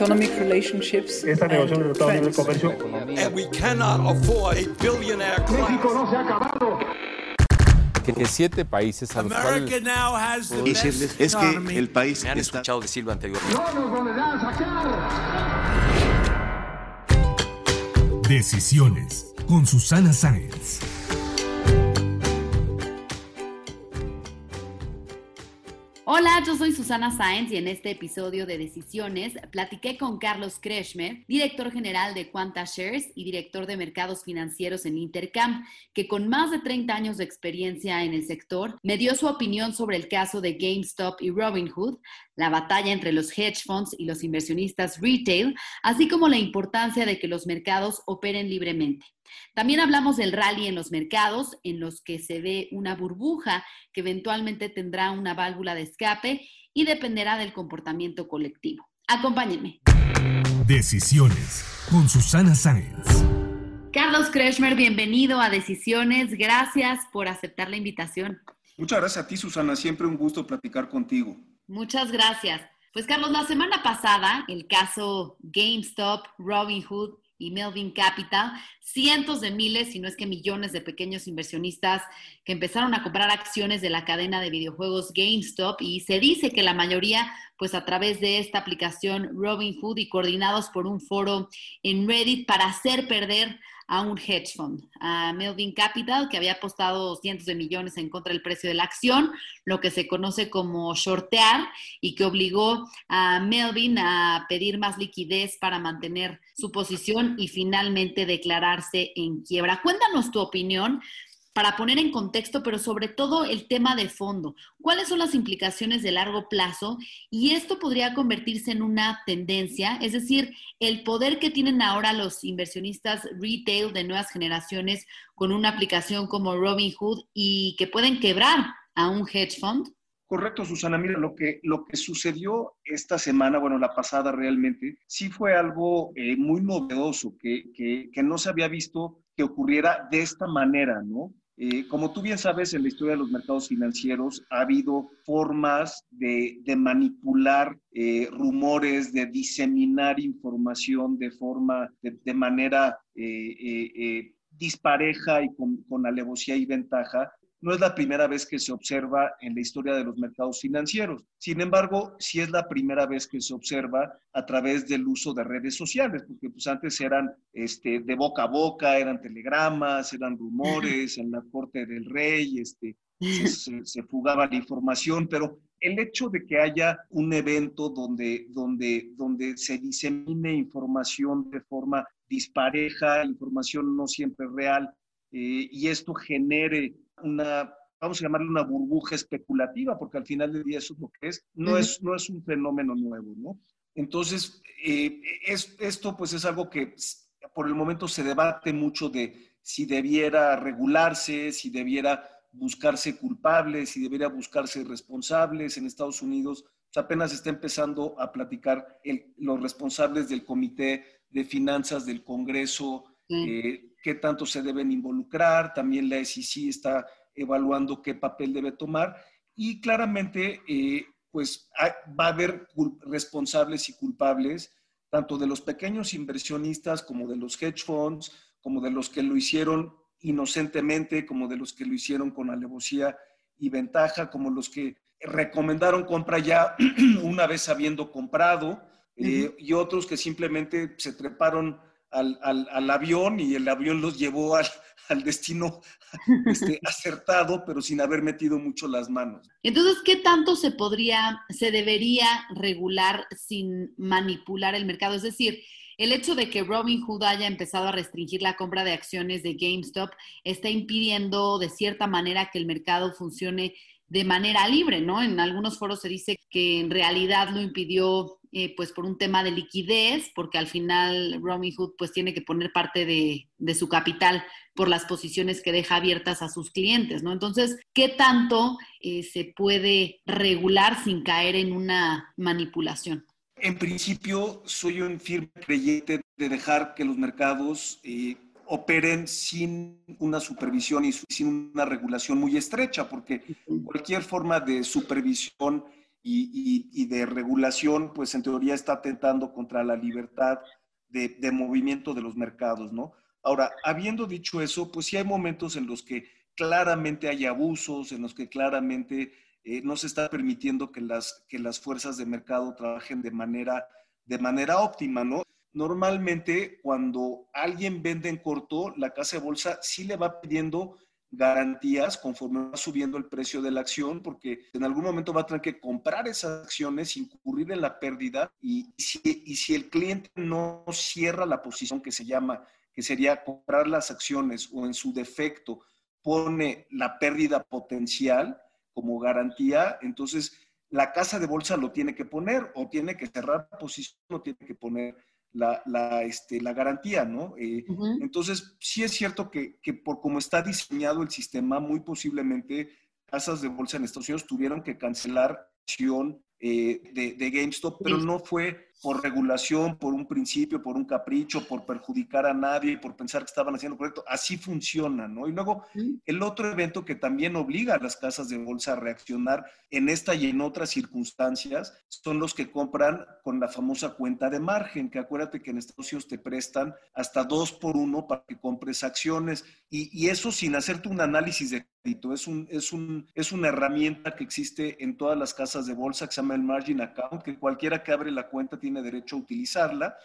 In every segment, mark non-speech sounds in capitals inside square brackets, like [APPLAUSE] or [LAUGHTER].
Economic relationships Esta and negociación de Libre trends. Comercio And we cannot afford a billionaire class. que, que siete países a los cuales America now has the decirles best es que el país Me han está escuchado decirlo anteriormente. Decisiones con Susana Sáenz. Hola, yo soy Susana Sáenz y en este episodio de Decisiones platiqué con Carlos Kreshmer, director general de Quanta Shares y director de mercados financieros en Intercam, que con más de 30 años de experiencia en el sector, me dio su opinión sobre el caso de GameStop y Robinhood, la batalla entre los hedge funds y los inversionistas retail, así como la importancia de que los mercados operen libremente. También hablamos del rally en los mercados, en los que se ve una burbuja que eventualmente tendrá una válvula de escape y dependerá del comportamiento colectivo. Acompáñenme. Decisiones con Susana Sáenz. Carlos Kreshmer, bienvenido a Decisiones. Gracias por aceptar la invitación. Muchas gracias a ti, Susana. Siempre un gusto platicar contigo. Muchas gracias. Pues Carlos, la semana pasada, el caso GameStop, Robinhood y Melvin Capital, cientos de miles, si no es que millones de pequeños inversionistas que empezaron a comprar acciones de la cadena de videojuegos GameStop y se dice que la mayoría, pues a través de esta aplicación Robinhood y coordinados por un foro en Reddit para hacer perder a un hedge fund, a Melvin Capital, que había apostado cientos de millones en contra del precio de la acción, lo que se conoce como shortear, y que obligó a Melvin a pedir más liquidez para mantener su posición y finalmente declararse en quiebra. Cuéntanos tu opinión para poner en contexto, pero sobre todo el tema de fondo. ¿Cuáles son las implicaciones de largo plazo? Y esto podría convertirse en una tendencia, es decir, el poder que tienen ahora los inversionistas retail de nuevas generaciones con una aplicación como Robinhood y que pueden quebrar a un hedge fund. Correcto, Susana. Mira, lo que, lo que sucedió esta semana, bueno, la pasada realmente, sí fue algo eh, muy novedoso, que, que, que no se había visto que ocurriera de esta manera, ¿no? Eh, como tú bien sabes, en la historia de los mercados financieros ha habido formas de, de manipular eh, rumores, de diseminar información de forma, de, de manera eh, dispareja y con, con alevosía y ventaja, no es la primera vez que se observa en la historia de los mercados financieros. Sin embargo, sí es la primera vez que se observa a través del uso de redes sociales, porque pues antes eran este, de boca a boca, eran telegramas, eran rumores en la corte del rey, este, se, [LAUGHS] se, se fugaba la información, pero el hecho de que haya un evento donde, donde, donde se disemine información de forma dispareja, información no siempre real, eh, y esto genere una, vamos a llamarle una burbuja especulativa, porque al final del día eso es lo que es, no, uh -huh. es, no es un fenómeno nuevo, ¿no? Entonces, eh, es, esto pues es algo que por el momento se debate mucho de si debiera regularse, si debiera buscarse culpables, si debiera buscarse responsables. En Estados Unidos pues apenas está empezando a platicar el, los responsables del Comité de Finanzas del Congreso, sí. eh, qué tanto se deben involucrar, también la SEC está evaluando qué papel debe tomar y claramente eh, pues hay, va a haber responsables y culpables tanto de los pequeños inversionistas como de los hedge funds, como de los que lo hicieron inocentemente, como de los que lo hicieron con alevosía y ventaja, como los que recomendaron compra ya [CLEARS THROAT] una vez habiendo comprado, eh, uh -huh. y otros que simplemente se treparon al, al, al, avión y el avión los llevó al, al destino este, [LAUGHS] acertado, pero sin haber metido mucho las manos. Entonces, ¿qué tanto se podría, se debería regular sin manipular el mercado? Es decir, el hecho de que Robinhood haya empezado a restringir la compra de acciones de GameStop está impidiendo de cierta manera que el mercado funcione de manera libre, ¿no? En algunos foros se dice que en realidad lo impidió eh, pues por un tema de liquidez, porque al final Robinhood pues tiene que poner parte de, su capital por las posiciones que deja abiertas a sus clientes, ¿no? Entonces, ¿qué tanto eh, se puede regular sin caer en una manipulación? En principio, soy un firme creyente de dejar que los mercados eh, operen sin una supervisión y sin una regulación muy estrecha, porque cualquier forma de supervisión y, de regulación, pues en teoría está atentando contra la libertad de, movimiento de los mercados, ¿no? Ahora, habiendo dicho eso, pues sí hay momentos en los que claramente hay abusos, en los que claramente eh, no se está permitiendo que las, que las fuerzas de mercado trabajen de manera, de manera óptima, ¿no? Normalmente, cuando alguien vende en corto, la casa de bolsa sí le va pidiendo garantías conforme va subiendo el precio de la acción, porque en algún momento va a tener que comprar esas acciones, incurrir en la pérdida y si, el cliente no cierra la posición que se llama, que sería comprar las acciones o en su defecto pone la pérdida potencial como garantía, entonces la casa de bolsa lo tiene que poner o tiene que cerrar la posición o tiene que poner la, la, este, la garantía, ¿no? Eh, entonces, sí es cierto que, que, por cómo está diseñado el sistema, muy posiblemente casas de bolsa en Estados Unidos tuvieron que cancelar acción eh, de, de, GameStop, pero no fue por regulación, por un principio, por un capricho, por perjudicar a nadie, por pensar que estaban haciendo correcto. Así funciona, ¿no? Y luego el otro evento que también obliga a las casas de bolsa a reaccionar en esta y en otras circunstancias son los que compran con la famosa cuenta de margen, que acuérdate que en Estados Unidos te prestan hasta dos por uno para que compres acciones y, y eso sin hacerte un análisis de crédito. Es, un, es, un, es una herramienta que existe en todas las casas de bolsa que se llama el margin account, que cualquiera que abre la cuenta tiene tiene derecho a utilizarla.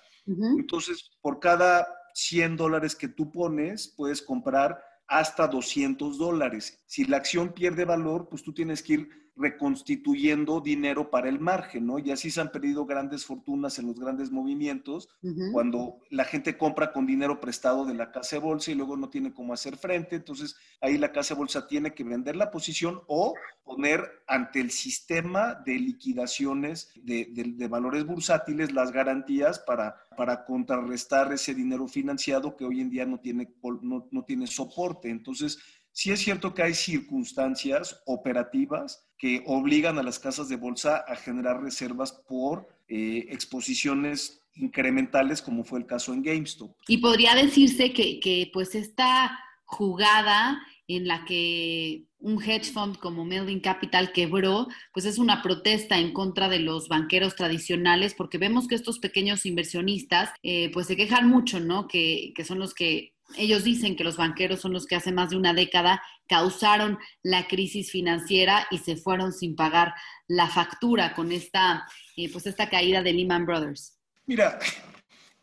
Entonces, por cada 100 dólares que tú pones, puedes comprar hasta 200 dólares. Si la acción pierde valor, pues tú tienes que ir reconstituyendo dinero para el margen, ¿no? Y así se han perdido grandes fortunas en los grandes movimientos, cuando la gente compra con dinero prestado de la casa de bolsa y luego no tiene cómo hacer frente, entonces ahí la casa de bolsa tiene que vender la posición o poner ante el sistema de liquidaciones de, valores bursátiles las garantías para, para contrarrestar ese dinero financiado que hoy en día no tiene, no, no tiene soporte. Entonces, Sí es cierto que hay circunstancias operativas que obligan a las casas de bolsa a generar reservas por eh, exposiciones incrementales, como fue el caso en GameStop. Y podría decirse que, que pues esta jugada en la que un hedge fund como Melvin Capital quebró, pues es una protesta en contra de los banqueros tradicionales, porque vemos que estos pequeños inversionistas, eh, pues se quejan mucho, ¿no? Que, que son los que ellos dicen que los banqueros son los que hace más de una década causaron la crisis financiera y se fueron sin pagar la factura con esta, eh, pues esta caída de Lehman Brothers. Mira,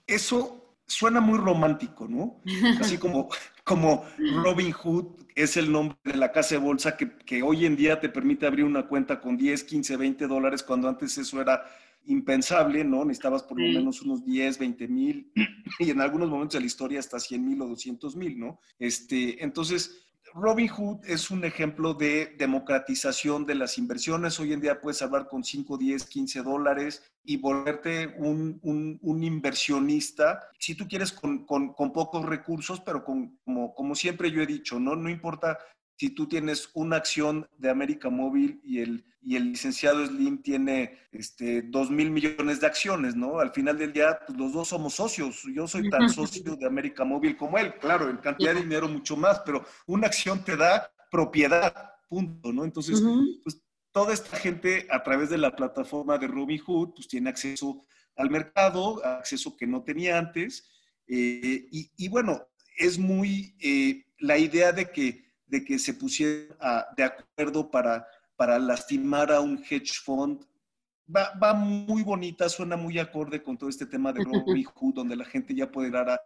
eso suena muy romántico, ¿no? [LAUGHS] Así como, como Robin Hood es el nombre de la casa de bolsa que, que hoy en día te permite abrir una cuenta con 10, 15, 20 dólares, cuando antes eso era impensable, ¿no? Necesitabas por lo menos unos 10, 20 mil [CLEARS THROAT] y en algunos momentos de la historia hasta 100 mil o 200 mil, ¿no? Este, entonces, Robinhood es un ejemplo de democratización de las inversiones. Hoy en día puedes hablar con 5, 10, 15 dólares y volverte un, un, inversionista, si tú quieres, con, con, con pocos recursos, pero con, como, como siempre yo he dicho, ¿no? No importa si tú tienes una acción de América Móvil y el, y el licenciado Slim tiene este, 2 mil millones de acciones, ¿no? Al final del día, pues, los dos somos socios. Yo soy tan socio de América Móvil como él, claro, en cantidad de dinero mucho más, pero una acción te da propiedad, punto, ¿no? Entonces, pues toda esta gente a través de la plataforma de Robinhood, pues tiene acceso al mercado, acceso que no tenía antes. Eh, y, bueno, es muy eh, la idea de que de que se pusiera de acuerdo para, para lastimar a un hedge fund. Va, va, muy bonita, suena muy acorde con todo este tema de Robin Hood, donde la gente ya puede dar a...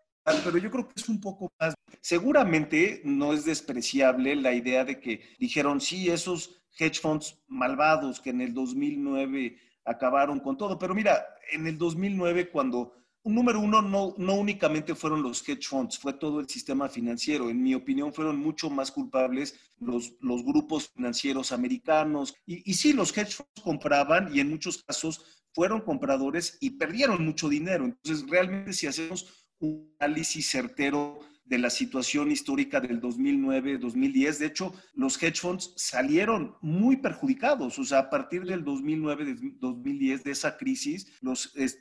Pero yo creo que es un poco más... Seguramente no es despreciable la idea de que dijeron, sí, esos hedge funds malvados que en el 2009 acabaron con todo. Pero mira, en el 2009 cuando número uno, no, no únicamente fueron los hedge funds, fue todo el sistema financiero. En mi opinión, fueron mucho más culpables los, los grupos financieros americanos. Y, y sí, los hedge funds compraban y en muchos casos fueron compradores y perdieron mucho dinero. Entonces, realmente si hacemos un análisis certero de la situación histórica del 2009-2010. De hecho, los hedge funds salieron muy perjudicados. O sea, a partir del 2009-2010, de esa crisis,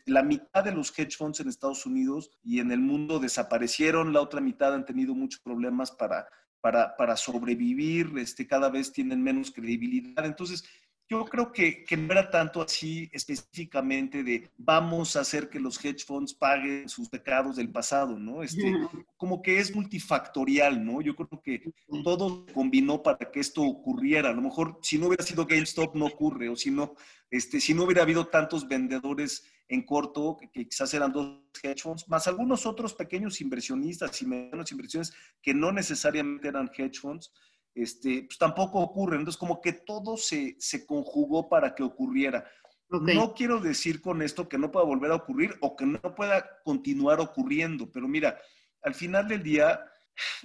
la mitad de los hedge funds en Estados Unidos y en el mundo desaparecieron. La otra mitad han tenido muchos problemas para, para, para sobrevivir. Este, cada vez tienen menos credibilidad. Entonces, yo creo que, que, no era tanto así específicamente de vamos a hacer que los hedge funds paguen sus pecados del pasado, ¿no? Este, como que es multifactorial, ¿no? Yo creo que todo combinó para que esto ocurriera. A lo mejor si no hubiera sido GameStop no ocurre, o si no, este, si no hubiera habido tantos vendedores en corto, que, que quizás eran dos hedge funds, más algunos otros pequeños inversionistas y medianos inversiones que no necesariamente eran hedge funds, este, pues tampoco ocurre. Entonces, como que todo se, se conjugó para que ocurriera. No quiero decir con esto que no pueda volver a ocurrir o que no pueda continuar ocurriendo, pero mira, al final del día,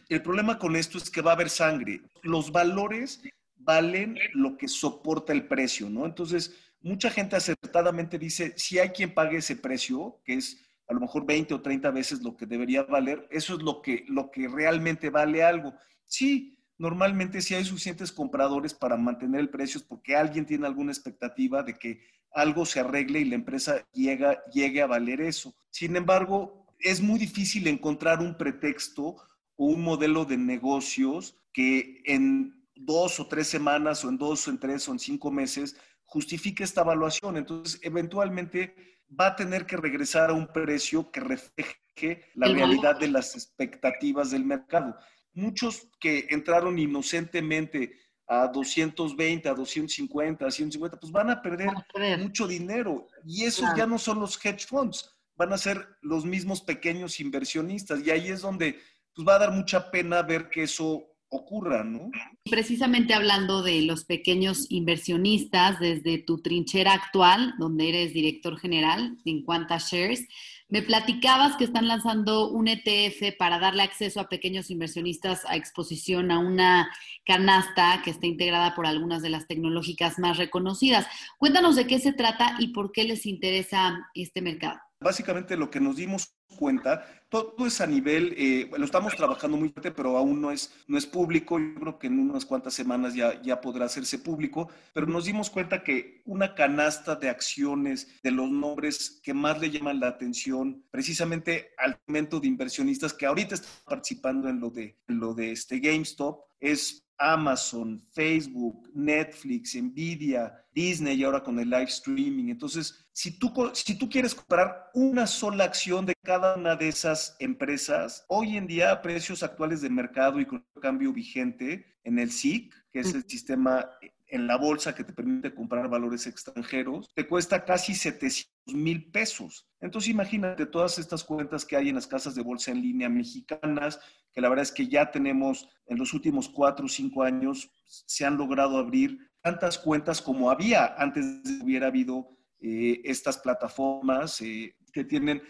el problema con esto es que va a haber sangre. Los valores valen lo que soporta el precio, ¿no? Entonces, mucha gente acertadamente dice, si hay quien pague ese precio, que es a lo mejor 20 o 30 veces lo que debería valer, eso es lo que, lo que realmente vale algo. Sí, normalmente si hay suficientes compradores para mantener el precio es porque alguien tiene alguna expectativa de que algo se arregle y la empresa llega, llegue a valer eso. Sin embargo, es muy difícil encontrar un pretexto o un modelo de negocios que en dos o tres semanas o en dos o en tres o en cinco meses justifique esta evaluación. Entonces, eventualmente va a tener que regresar a un precio que refleje la realidad de las expectativas del mercado muchos que entraron inocentemente a 220, a 250, a 150, pues van a perder, mucho dinero. Y esos ya no son los hedge funds, van a ser los mismos pequeños inversionistas. Y ahí es donde pues, va a dar mucha pena ver que eso ocurra, ¿no? Precisamente hablando de los pequeños inversionistas, desde tu trinchera actual, donde eres director general en Quanta Shares, me platicabas que están lanzando un ETF para darle acceso a pequeños inversionistas a exposición a una canasta que está integrada por algunas de las tecnológicas más reconocidas. Cuéntanos de qué se trata y por qué les interesa este mercado. Básicamente lo que nos dimos cuenta, todo es a nivel, eh, lo estamos trabajando muy fuerte, pero aún no es, no es público. Yo creo que en unas cuantas semanas ya, ya podrá hacerse público, pero nos dimos cuenta que una canasta de acciones de los nombres que más le llaman la atención, precisamente al momento de inversionistas que ahorita están participando en lo de, en lo de este GameStop, es Amazon, Facebook, Netflix, Nvidia, Disney y ahora con el live streaming. Entonces, si tú, si tú quieres comprar una sola acción de cada una de esas empresas, hoy en día a precios actuales de mercado y con el cambio vigente en el SIC, que es el sistema en la bolsa que te permite comprar valores extranjeros, te cuesta casi 700 mil pesos. Entonces imagínate todas estas cuentas que hay en las casas de bolsa en línea mexicanas, que la verdad es que ya tenemos en los últimos cuatro o cinco años, se han logrado abrir tantas cuentas como había antes de que hubiera habido eh, estas plataformas eh, que tienen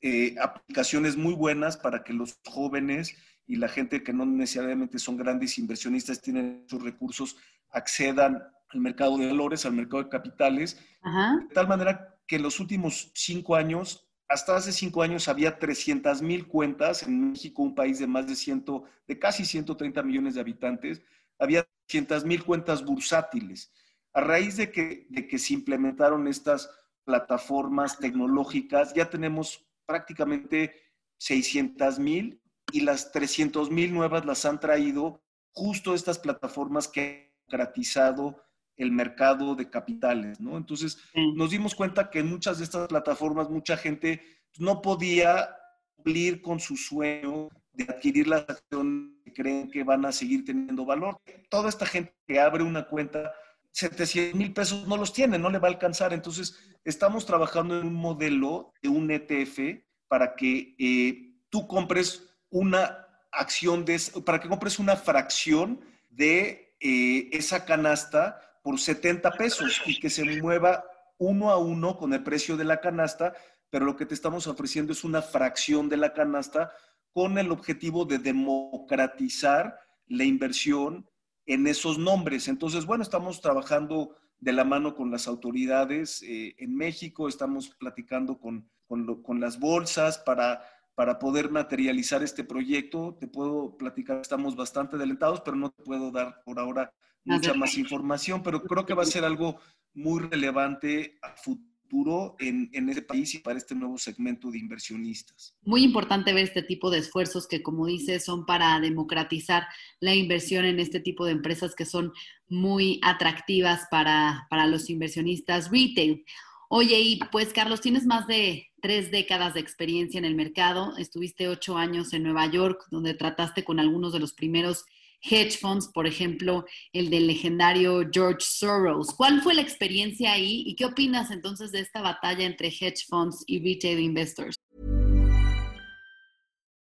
eh, aplicaciones muy buenas para que los jóvenes y la gente que no necesariamente son grandes inversionistas tienen sus recursos accedan al mercado de valores, al mercado de capitales, de tal manera que en los últimos cinco años, hasta hace cinco años había 300 mil cuentas en México, un país de más de, ciento, de casi 130 millones de habitantes, había 300 mil cuentas bursátiles. A raíz de que, de que se implementaron estas plataformas tecnológicas, ya tenemos prácticamente 600 mil y las 300 mil nuevas las han traído justo estas plataformas que democratizado el mercado de capitales, ¿no? Entonces, nos dimos cuenta que en muchas de estas plataformas mucha gente no podía cumplir con su sueño de adquirir las acciones que creen que van a seguir teniendo valor. Toda esta gente que abre una cuenta, 700 mil pesos no los tiene, no le va a alcanzar. Entonces, estamos trabajando en un modelo de un ETF para que eh, tú compres una acción de, para que compres una fracción de eh, esa canasta por 70 pesos y que se mueva uno a uno con el precio de la canasta, pero lo que te estamos ofreciendo es una fracción de la canasta con el objetivo de democratizar la inversión en esos nombres. Entonces, bueno, estamos trabajando de la mano con las autoridades eh, en México, estamos platicando con, con, las bolsas para, para poder materializar este proyecto. Te puedo platicar, estamos bastante adelantados, pero no te puedo dar por ahora mucha más información, pero creo que va a ser algo muy relevante a futuro en, en ese país y para este nuevo segmento de inversionistas. Muy importante ver este tipo de esfuerzos que, como dices, son para democratizar la inversión en este tipo de empresas que son muy atractivas para, para los inversionistas retail. Oye, y pues Carlos, tienes más de tres décadas de experiencia en el mercado. Estuviste ocho años en Nueva York, donde trataste con algunos de los primeros hedge funds, por ejemplo, el del legendario George Soros. ¿Cuál fue la experiencia ahí y qué opinas entonces de esta batalla entre hedge funds y retail investors?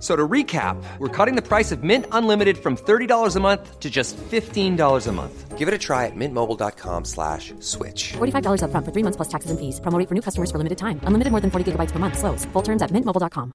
So to recap, we're cutting the price of Mint Unlimited from $30 a month to just $15 a month. Give it a try at mintmobile.com slash switch. $45 up front for three months plus taxes and fees. Promoting for new customers for limited time. Unlimited more than 40 gigabytes per month. Slows. Full terms at mintmobile.com.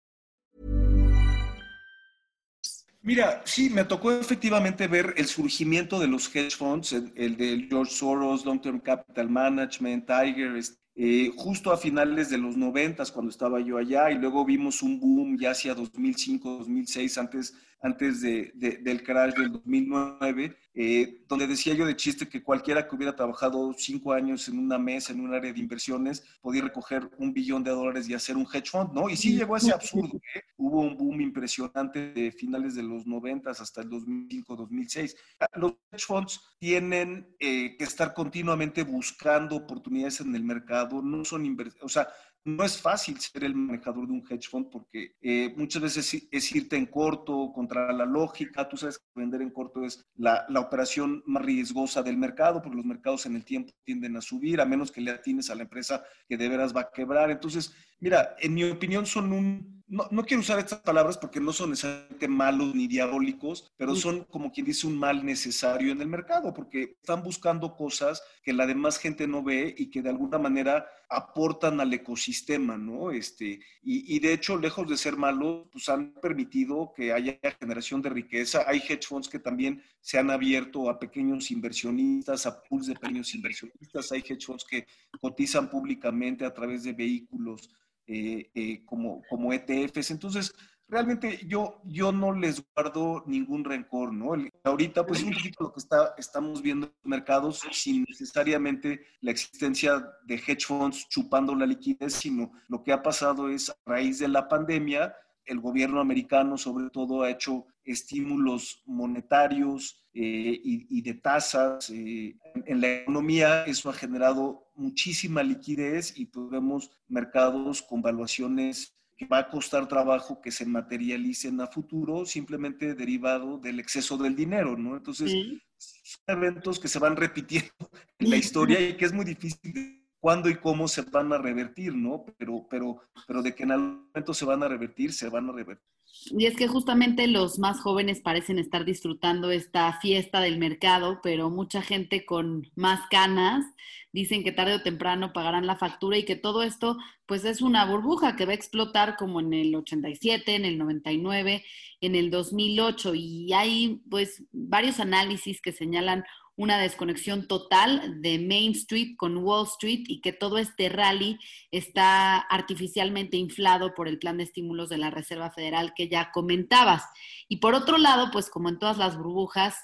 Mira, sí, me tocó efectivamente ver el surgimiento de los hedge funds, el, el de George Soros, Long Term Capital Management, Tiger, eh, justo a finales de los noventas cuando estaba yo allá y luego vimos un boom ya hacia 2005, 2006, antes antes de, del crash del 2009, eh, donde decía yo de chiste que cualquiera que hubiera trabajado cinco años en una mesa, en un área de inversiones, podía recoger un billón de dólares y hacer un hedge fund, ¿no? Y sí llegó a ese absurdo. ¿eh? Hubo un boom impresionante de finales de los 90 hasta el 2005, 2006. Los hedge funds tienen eh, que estar continuamente buscando oportunidades en el mercado, no son o sea, no es fácil ser el manejador de un hedge fund porque eh, muchas veces es irte en corto contra la lógica. Tú sabes que vender en corto es la, la, operación más riesgosa del mercado porque los mercados en el tiempo tienden a subir a menos que le atines a la empresa que de veras va a quebrar. Entonces, mira, en mi opinión son un, no, no, quiero usar estas palabras porque no son necesariamente malos ni diabólicos, pero son como quien dice un mal necesario en el mercado, porque están buscando cosas que la demás gente no ve y que de alguna manera aportan al ecosistema, ¿no? Este, y, y de hecho, lejos de ser malos, pues han permitido que haya generación de riqueza. Hay hedge funds que también se han abierto a pequeños inversionistas, a pools de pequeños inversionistas. Hay hedge funds que cotizan públicamente a través de vehículos eh, eh, como, como ETFs. Entonces, realmente yo, yo no les guardo ningún rencor, ¿no? ahorita, pues un poquito lo que está, estamos viendo en los mercados, sin necesariamente la existencia de hedge funds chupando la liquidez, sino lo que ha pasado es a raíz de la pandemia, el gobierno americano sobre todo ha hecho estímulos monetarios eh, y, de tasas en, en la economía. Eso ha generado muchísima liquidez y podemos mercados con valuaciones que va a costar trabajo que se materialicen a futuro simplemente derivado del exceso del dinero, ¿no? Entonces, son eventos que se van repitiendo en la historia y que es muy difícil cuándo y cómo se van a revertir, ¿no? Pero, pero, pero de que en algún momento se van a revertir, se van a revertir. Y es que justamente los más jóvenes parecen estar disfrutando esta fiesta del mercado, pero mucha gente con más canas dicen que tarde o temprano pagarán la factura y que todo esto pues es una burbuja que va a explotar como en el 87, en el 99, en el 2008 y hay pues varios análisis que señalan una desconexión total de Main Street con Wall Street y que todo este rally está artificialmente inflado por el plan de estímulos de la Reserva Federal que ya comentabas. Y por otro lado, pues como en todas las burbujas,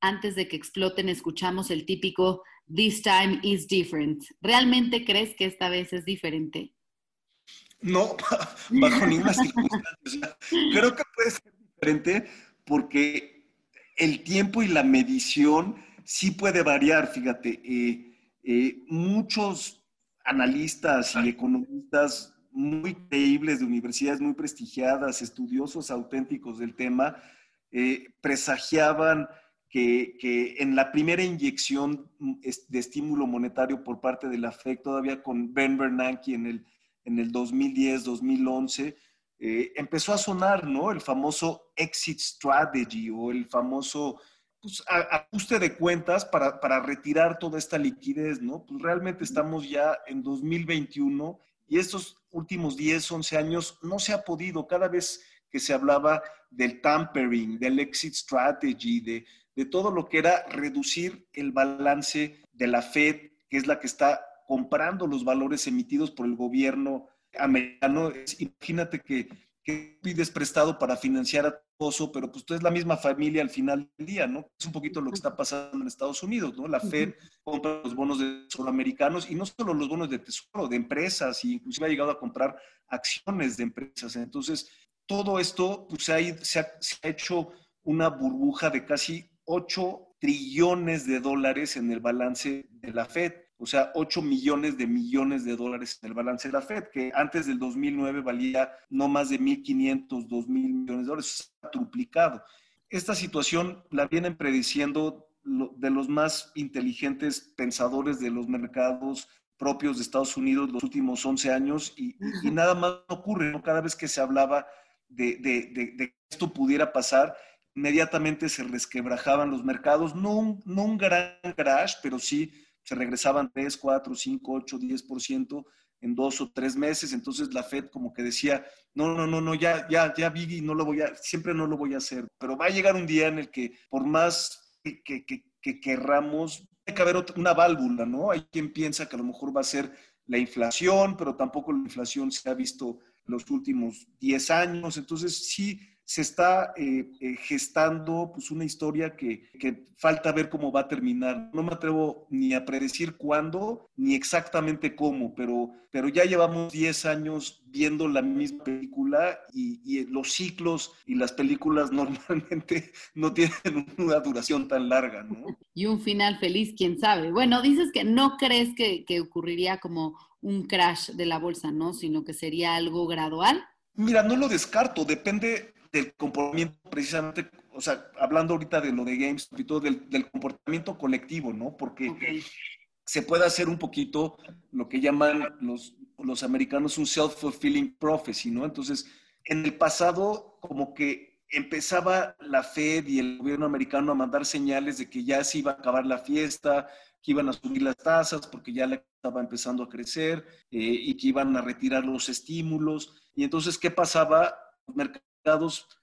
antes de que exploten, escuchamos el típico This time is different. ¿Realmente crees que esta vez es diferente? No, [LAUGHS] bajo ninguna circunstancia. creo que puede ser diferente porque el tiempo y la medición sí puede variar, fíjate. Eh, eh, muchos analistas y economistas muy creíbles de universidades muy prestigiadas, estudiosos auténticos del tema, eh, presagiaban que, que, en la primera inyección mm, de estímulo monetario por parte de la FED, todavía con Ben Bernanke en el, en el 2010, 2011, eh, empezó a sonar, ¿no? El famoso exit strategy o el famoso pues, ajuste de cuentas para, para, retirar toda esta liquidez, ¿no? Pues realmente estamos ya en 2021 y estos últimos 10, 11 años no se ha podido. Cada vez que se hablaba del tampering, del exit strategy, de, de todo lo que era reducir el balance de la Fed, que es la que está comprando los valores emitidos por el gobierno americano. Imagínate que, que pides prestado para financiar a tu esposo, pero pues tú es la misma familia al final del día, ¿no? Es un poquito lo que está pasando en Estados Unidos, ¿no? La Fed compra los bonos de tesoro americanos y no solo los bonos de tesoro, de empresas, e inclusive ha llegado a comprar acciones de empresas. Entonces, todo esto pues, se, ha, se ha hecho una burbuja de casi 8 trillones de dólares en el balance de la Fed o sea, 8 millones de millones de dólares en el balance de la Fed, que antes del 2009 valía no más de 1.500, 2.000 millones de dólares, ha triplicado. Esta situación la vienen prediciendo de los más inteligentes pensadores de los mercados propios de Estados Unidos los últimos 11 años y, nada más ocurre, ¿no? cada vez que se hablaba de, de, de, que esto pudiera pasar, inmediatamente se resquebrajaban los mercados, no un, no un gran crash, pero sí se regresaban 3, 4, 5, 8, 10% en dos o tres meses. Entonces la Fed como que decía, no, no, no, no, ya, ya, ya vi y no lo voy a, siempre no lo voy a hacer. Pero va a llegar un día en el que por más que, que, que, querramos, hay que haber una válvula, ¿no? Hay quien piensa que a lo mejor va a ser la inflación, pero tampoco la inflación se ha visto los últimos 10 años. Entonces sí se está eh, eh, gestando pues, una historia que, que, falta ver cómo va a terminar. No me atrevo ni a predecir cuándo, ni exactamente cómo, pero, pero ya llevamos 10 años viendo la misma película y, y, los ciclos y las películas [LAUGHS] normalmente no tienen una duración tan larga, ¿no? [LAUGHS] Y un final feliz, quién sabe. Bueno, dices que no crees que, que ocurriría como un crash de la bolsa, ¿no? Sino que sería algo gradual. Mira, no lo descarto, depende, del comportamiento precisamente, o sea, hablando ahorita de lo de games y todo, del, comportamiento colectivo, ¿no? Porque se puede hacer un poquito lo que llaman los, los americanos un self-fulfilling prophecy, ¿no? Entonces, en el pasado, como que empezaba la Fed y el gobierno americano a mandar señales de que ya se iba a acabar la fiesta, que iban a subir las tasas porque ya la estaba empezando a crecer eh, y que iban a retirar los estímulos. Y entonces, ¿qué pasaba? Los mercados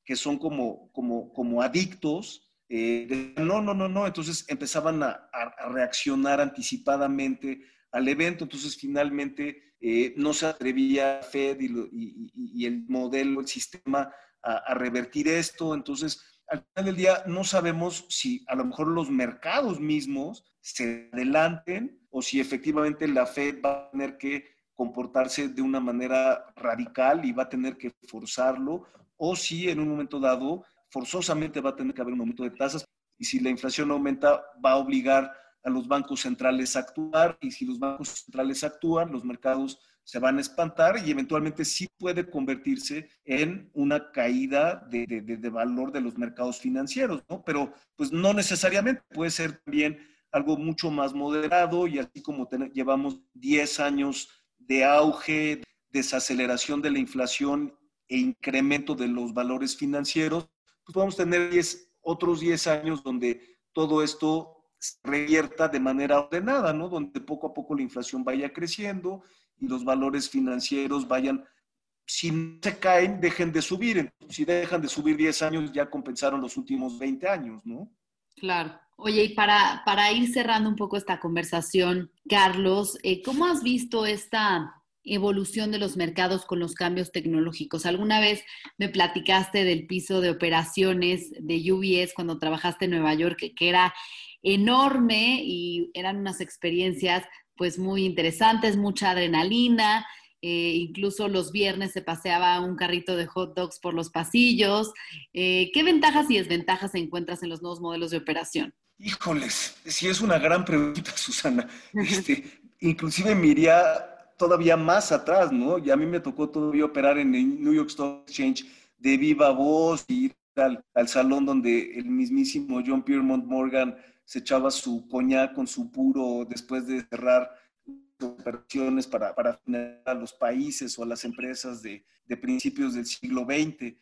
que son como, como, como adictos, eh, no, no, no, no, entonces empezaban a, reaccionar anticipadamente al evento, entonces finalmente eh, no se atrevía Fed y, el modelo, el sistema a, revertir esto, entonces al final del día no sabemos si a lo mejor los mercados mismos se adelanten o si efectivamente la Fed va a tener que comportarse de una manera radical y va a tener que forzarlo o si en un momento dado forzosamente va a tener que haber un aumento de tasas y si la inflación aumenta va a obligar a los bancos centrales a actuar y si los bancos centrales actúan, los mercados se van a espantar y eventualmente sí puede convertirse en una caída de, de, valor de los mercados financieros, ¿no? Pero pues no necesariamente, puede ser también algo mucho más moderado y así como llevamos 10 años de auge, desaceleración de la inflación e incremento de los valores financieros, pues podemos tener otros 10 años donde todo esto se revierta de manera ordenada, ¿no? Donde poco a poco la inflación vaya creciendo y los valores financieros vayan, si no se caen, dejen de subir. Si dejan de subir 10 años, ya compensaron los últimos 20 años, ¿no? Claro. Oye, y para, para ir cerrando un poco esta conversación, Carlos, eh, ¿cómo has visto esta evolución de los mercados con los cambios tecnológicos. Alguna vez me platicaste del piso de operaciones de UBS cuando trabajaste en Nueva York, que, era enorme y eran unas experiencias pues muy interesantes, mucha adrenalina. Eh, incluso los viernes se paseaba un carrito de hot dogs por los pasillos. Eh, ¿Qué ventajas y desventajas encuentras en los nuevos modelos de operación? Híjoles, sí es una gran pregunta, [LAUGHS] Susana. Este, inclusive me iría todavía más atrás, ¿no? Y a mí me tocó todavía operar en el New York Stock Exchange de viva voz y al, al, salón donde el mismísimo John Piermont Morgan se echaba su coñac con su puro después de cerrar operaciones para, para a los países o a las empresas de, de principios del siglo XX.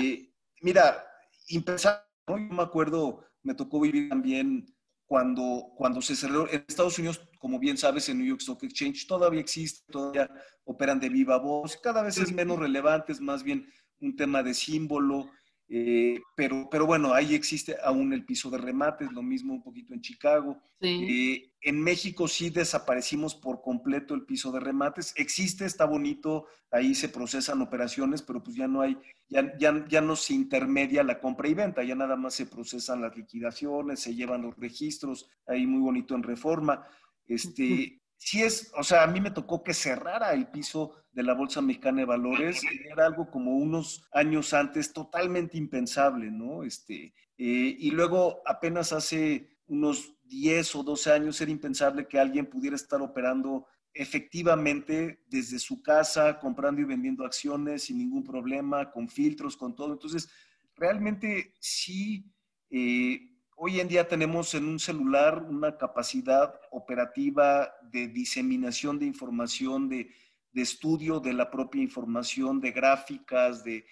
Eh, mira, impensable, ¿no? Yo me acuerdo, me tocó vivir también cuando, cuando se cerró en Estados Unidos, como bien sabes, en New York Stock Exchange todavía existe, todavía operan de viva voz, cada vez es menos relevante, es más bien un tema de símbolo. Eh, pero, pero bueno, ahí existe aún el piso de remates, lo mismo un poquito en Chicago. Eh, en México sí desaparecimos por completo el piso de remates. Existe, está bonito, ahí se procesan operaciones, pero pues ya no hay, ya, ya, ya no se intermedia la compra y venta, ya nada más se procesan las liquidaciones, se llevan los registros, ahí muy bonito en reforma. Este, sí es, o sea, a mí me tocó que cerrara el piso de la Bolsa Mexicana de Valores, era algo como unos años antes totalmente impensable, ¿no? Este, eh, y luego apenas hace unos 10 o 12 años era impensable que alguien pudiera estar operando efectivamente desde su casa, comprando y vendiendo acciones sin ningún problema, con filtros, con todo. Entonces, realmente sí, eh, hoy en día tenemos en un celular una capacidad operativa de diseminación de información, de, estudio de la propia información, de gráficas, de,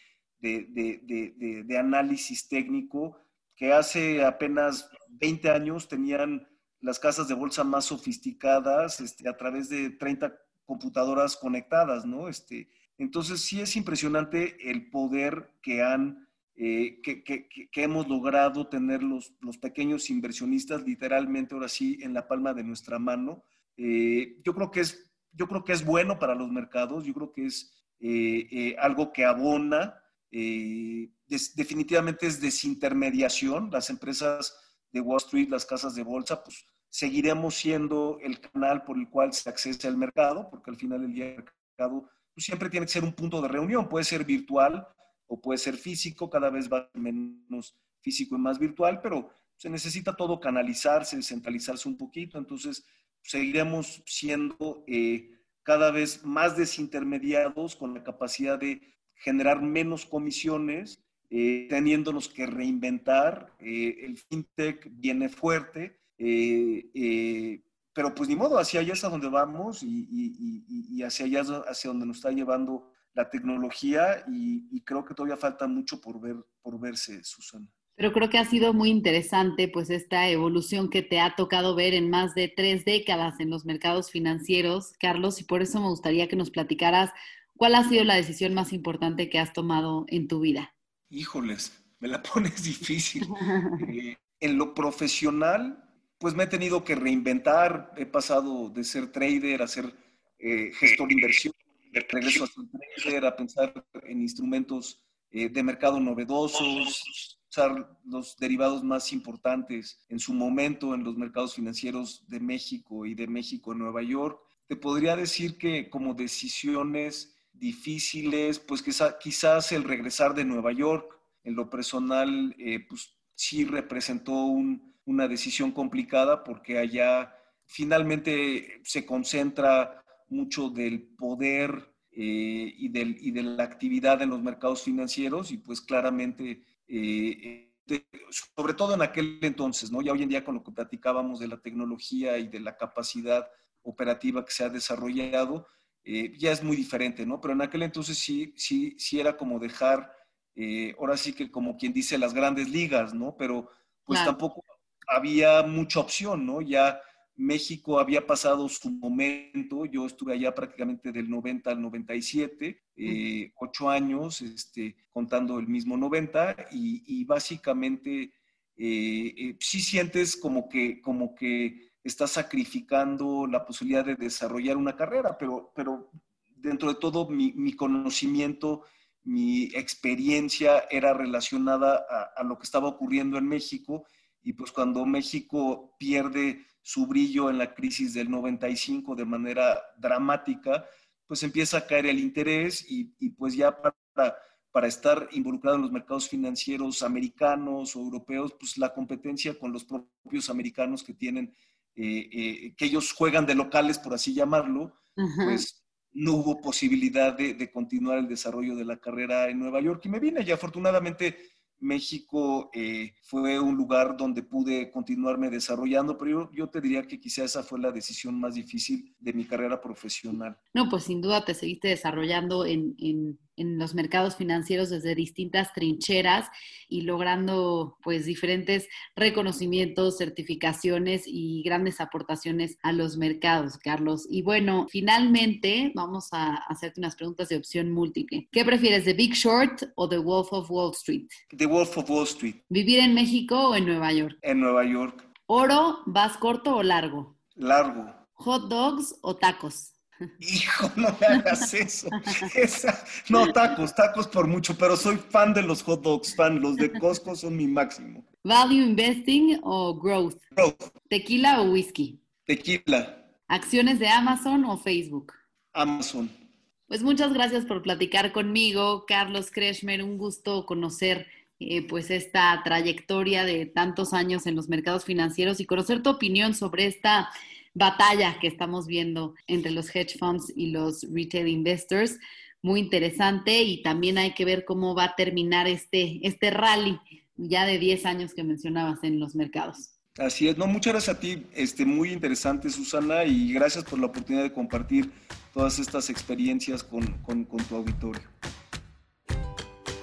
análisis técnico, que hace apenas 20 años tenían las casas de bolsa más sofisticadas este, a través de 30 computadoras conectadas, ¿no? Este, entonces sí es impresionante el poder que han eh, que, hemos logrado tener los, los, pequeños inversionistas literalmente ahora sí en la palma de nuestra mano. Eh, yo, creo que es, yo creo que es bueno para los mercados, yo creo que es eh, algo que abona, definitivamente es desintermediación, las empresas de Wall Street, las casas de bolsa, pues seguiremos siendo el canal por el cual se accede al mercado, porque al final el mercado pues, siempre tiene que ser un punto de reunión, puede ser virtual, o puede ser físico, cada vez va menos físico y más virtual, pero se necesita todo canalizarse, descentralizarse un poquito, entonces seguiremos siendo eh, cada vez más desintermediados con la capacidad de generar menos comisiones, eh, teniéndonos que reinventar. Eh, el fintech viene fuerte, pero pues ni modo, hacia allá es a donde vamos y, y hacia allá hacia donde nos está llevando la tecnología y, creo que todavía falta mucho por, ver, por verse, Susana. Pero creo que ha sido muy interesante pues esta evolución que te ha tocado ver en más de tres décadas en los mercados financieros, Carlos, y por eso me gustaría que nos platicaras cuál ha sido la decisión más importante que has tomado en tu vida. Híjoles, me la [LAUGHS] pones difícil. Eh, en lo profesional, pues me he tenido que reinventar, he pasado de ser trader a ser eh, gestor de inversión regreso a a pensar en instrumentos eh, de mercado novedosos, usar los derivados más importantes en su momento en los mercados financieros de México y de México en Nueva York. Te podría decir que como decisiones difíciles, pues quizá, quizás el regresar de Nueva York en lo personal, eh, pues sí representó una decisión complicada porque allá finalmente se concentra mucho del poder eh, y, del, y, de la actividad en los mercados financieros y pues claramente, eh, sobre todo en aquel entonces, ¿no? Ya hoy en día con lo que platicábamos de la tecnología y de la capacidad operativa que se ha desarrollado, eh, ya es muy diferente, ¿no? Pero en aquel entonces sí, sí, sí era como dejar, ahora sí que como quien dice las grandes ligas, ¿no? Pero pues tampoco había mucha opción, ¿no? Ya México había pasado su momento, yo estuve allá prácticamente del 90 al 97, eh, ocho años, este, contando el mismo 90, y, básicamente eh, eh, sí sientes como que, como que estás sacrificando la posibilidad de desarrollar una carrera, pero, pero dentro de todo mi, mi conocimiento, mi experiencia era relacionada a, a lo que estaba ocurriendo en México, y pues cuando México pierde su brillo en la crisis del 95 de manera dramática, pues empieza a caer el interés y, pues ya para, para estar involucrado en los mercados financieros americanos o europeos, pues la competencia con los propios americanos que tienen, eh, eh, que ellos juegan de locales, por así llamarlo, pues no hubo posibilidad de, de, continuar el desarrollo de la carrera en Nueva York. Y me vine y afortunadamente México eh, fue un lugar donde pude continuarme desarrollando, pero yo, te diría que quizá esa fue la decisión más difícil de mi carrera profesional. No, pues sin duda te seguiste desarrollando en en los mercados financieros desde distintas trincheras y logrando pues diferentes reconocimientos, certificaciones y grandes aportaciones a los mercados, Carlos. Y bueno, finalmente vamos a hacerte unas preguntas de opción múltiple. ¿Qué prefieres, The Big Short o The Wolf of Wall Street? The Wolf of Wall Street. ¿Vivir en México o en Nueva York? En Nueva York. ¿Oro, vas corto o largo? Largo. ¿Hot dogs o tacos? Hijo, no me hagas eso. no, tacos, tacos por mucho, pero soy fan de los hot dogs, fan. Los de Costco son mi máximo. ¿Value investing o growth? Growth. ¿Tequila o whisky? Tequila. ¿Acciones de Amazon o Facebook? Amazon. Pues muchas gracias por platicar conmigo, Carlos Kretschmer. Un gusto conocer eh, pues esta trayectoria de tantos años en los mercados financieros y conocer tu opinión sobre esta batalla que estamos viendo entre los hedge funds y los retail investors. Muy interesante y también hay que ver cómo va a terminar este, este rally ya de 10 años que mencionabas en los mercados. Así es, no, muchas gracias a ti, este, muy interesante Susana y gracias por la oportunidad de compartir todas estas experiencias con, con, con tu auditorio.